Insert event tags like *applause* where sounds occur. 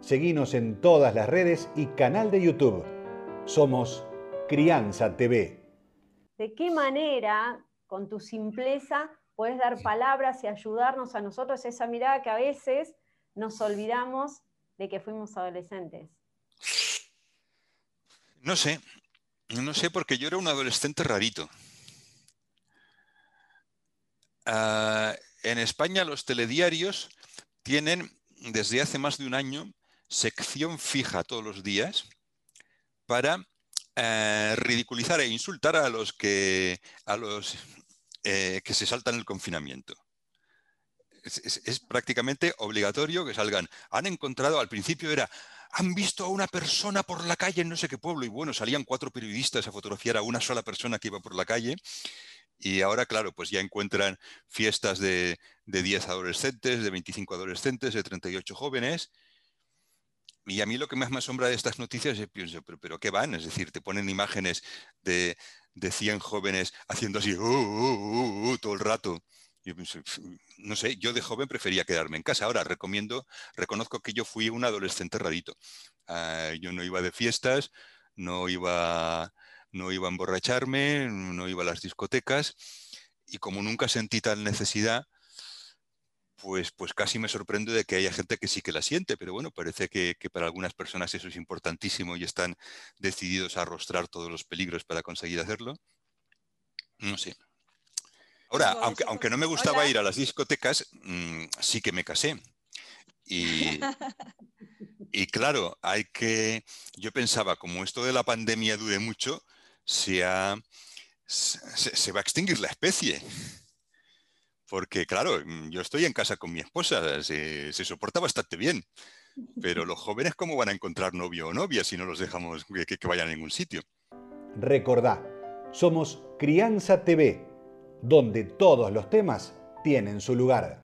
Seguinos en todas las redes y canal de YouTube. Somos Crianza TV. ¿De qué manera, con tu simpleza, puedes dar palabras y ayudarnos a nosotros esa mirada que a veces nos olvidamos de que fuimos adolescentes? No sé, no sé porque yo era un adolescente rarito. Ah, en España los telediarios tienen desde hace más de un año sección fija todos los días para eh, ridiculizar e insultar a los que, a los, eh, que se saltan el confinamiento. Es, prácticamente obligatorio que salgan. Han encontrado, al principio era, han visto a una persona por la calle en no sé qué pueblo, y bueno, salían cuatro periodistas a fotografiar a una sola persona que iba por la calle, y ahora, claro, pues ya encuentran fiestas de, de 10 adolescentes, de 25 adolescentes, de 38 jóvenes, y a mí lo que más me asombra de estas noticias es, pienso, pero, pero ¿qué van? Es decir, te ponen imágenes de, de 100 jóvenes haciendo así uh, uh, uh, todo el rato. no sé, yo de joven prefería quedarme en casa. Ahora recomiendo, reconozco que yo fui un adolescente rarito. Ah, yo no iba de fiestas, no iba, no iba a emborracharme, no iba a las discotecas y como nunca sentí tal necesidad, pues, pues casi me sorprende de que haya gente que sí que la siente, pero bueno, parece que, para algunas personas eso es importantísimo y están decididos a arrostrar todos los peligros para conseguir hacerlo. No sé. Ahora, aunque, aunque no me gustaba ir a las discotecas, mm, sí que me casé. Y, *laughs* y, claro, hay que. Yo pensaba, como esto de la pandemia dure mucho, se, se va a extinguir la especie. Porque, claro, mm, yo estoy en casa con mi esposa, se, soporta bastante bien. Pero *laughs* los jóvenes, ¿cómo van a encontrar novio o novia si no los dejamos que, que vayan a ningún sitio? Recordá, somos Crianza TV, donde todos los temas tienen su lugar.